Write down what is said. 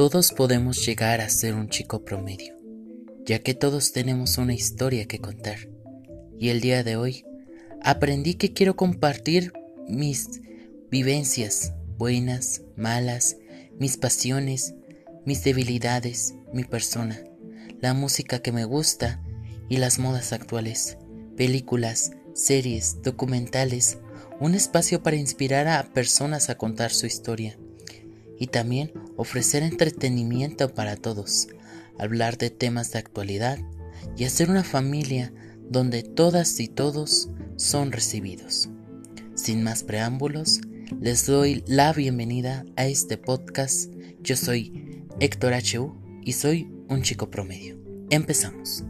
Todos podemos llegar a ser un chico promedio, ya que todos tenemos una historia que contar. Y el día de hoy aprendí que quiero compartir mis vivencias, buenas, malas, mis pasiones, mis debilidades, mi persona, la música que me gusta y las modas actuales, películas, series, documentales, un espacio para inspirar a personas a contar su historia y también ofrecer entretenimiento para todos, hablar de temas de actualidad y hacer una familia donde todas y todos son recibidos. Sin más preámbulos, les doy la bienvenida a este podcast. Yo soy Héctor HU y soy un chico promedio. Empezamos.